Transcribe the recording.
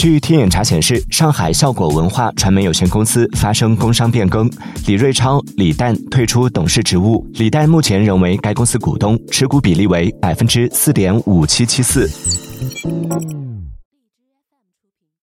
据天眼查显示，上海效果文化传媒有限公司发生工商变更，李瑞超、李诞退出董事职务。李诞目前仍为该公司股东，持股比例为百分之四点五七七四。